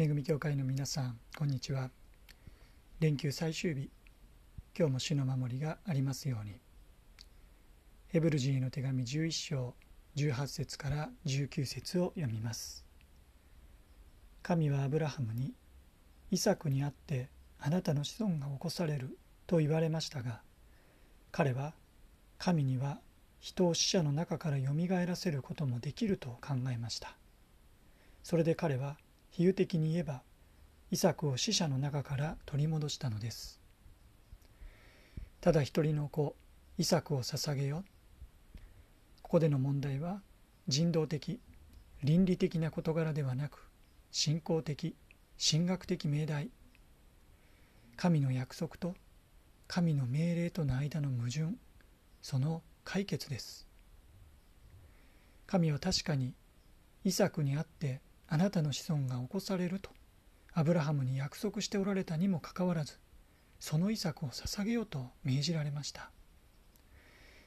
恵み教会の皆さんこんにちは。連休最終日今日も主の守りがありますように。ヘブル人への手紙11章18節から19節を読みます。神はアブラハムにイサクにあってあなたの子孫が起こされると言われましたが彼は神には人を死者の中からよみがえらせることもできると考えました。それで彼は比喩的に言えばイサクを死者の中から取り戻したのです。ただ一人の子イサクを捧げよここでの問題は人道的倫理的な事柄ではなく信仰的神学的命題。神の約束と神の命令との間の矛盾その解決です。神は確かにイサクにあってあなたの子孫が起こされるとアブラハムに約束しておられたにもかかわらずそのイサクを捧げようと命じられました。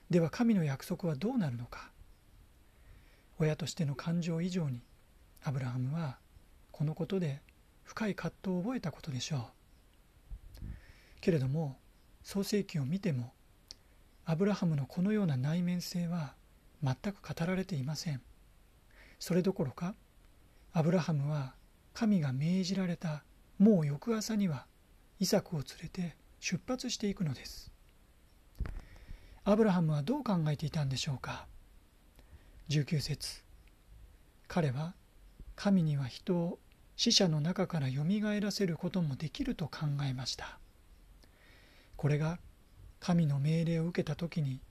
では神の約束はどうなるのか？親としての感情以上にアブラハムはこのことで深い葛藤を覚えたことでしょう。けれども創世記を見てもアブラハムのこのような内面性は全く語られていません。それどころかアブラハムは神が命じられたもう翌朝にはイサクを連れて出発していくのです。アブラハムはどう考えていたんでしょうか。19節。彼は神には人を死者の中からよみがえらせることもできると考えました。これが神の命令を受けた時に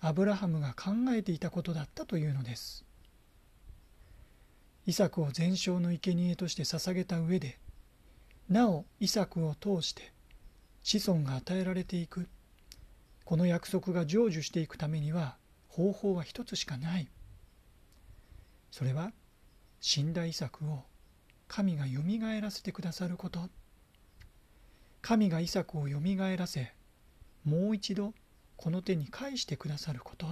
アブラハムが考えていたことだったというのです。イサクを全焼の生贄として捧げた上でなおイサクを通して子孫が与えられていく。この約束が成就していくためには方法は一つしかない。それは死んだイサクを神がよみがえらせてくださること。神がイサクをよみがえらせもう一度この手に返してくださること。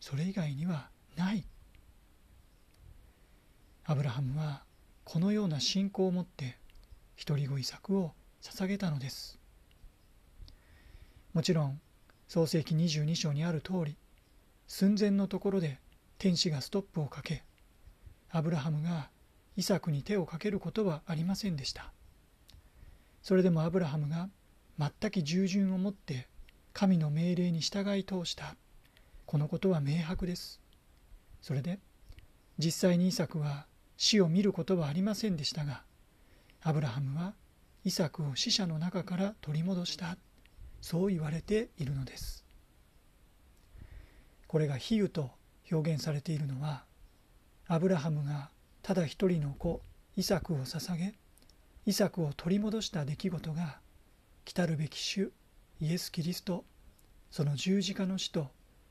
それ以外にはない。アブラハムはこのような信仰を持って一人子イサクを捧げたのです。もちろん創世紀22章にある通り寸前のところで天使がストップをかけアブラハムがイサクに手をかけることはありませんでした。それでもアブラハムが全く従順をもって神の命令に従い通した。このことは明白です。それで実際にイサクは死を見ることはありませんでしたがアブラハムはイサクを死者の中から取り戻したそう言われているのです。これが比喩と表現されているのはアブラハムがただ一人の子イサクを捧げイサクを取り戻した出来事が来るべき主イエス・キリストその十字架の死と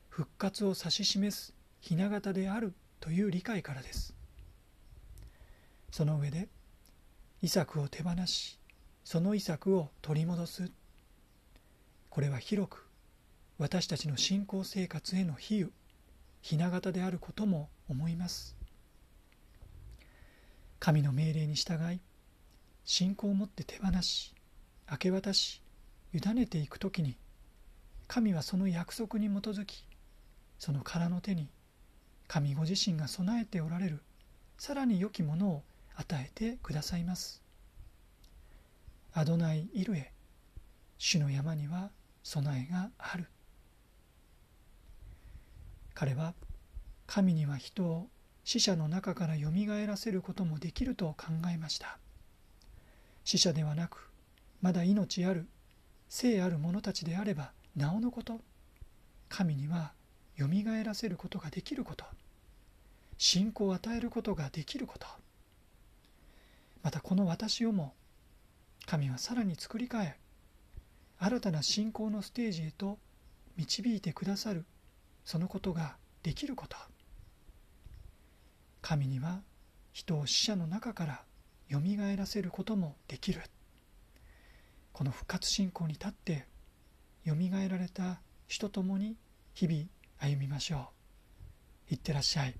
復活を指し示す雛形であるという理解からです。その上でイサクを手放しそのイサクを取り戻す。これは広く私たちの信仰生活への比喩雛形であることも思います。神の命令に従い信仰を持って手放し明け渡し委ねていく時に神はその約束に基づきその空の手に神ご自身が備えておられるさらに良きものを与えてくださいます。アドナイ・イルエ主の山には備えがある。彼は神には人を死者の中からよみがえらせることもできると考えました。死者ではなくまだ命ある生ある者たちであればなおのこと神にはよみがえらせることができること。信仰を与えることができること。またこの私をも神はさらに作り変え新たな信仰のステージへと導いてくださるそのことができること。神には人を死者の中からよみがえらせることもできる。この復活信仰に立ってよみがえられた主と共に日々歩みましょう。いってらっしゃい。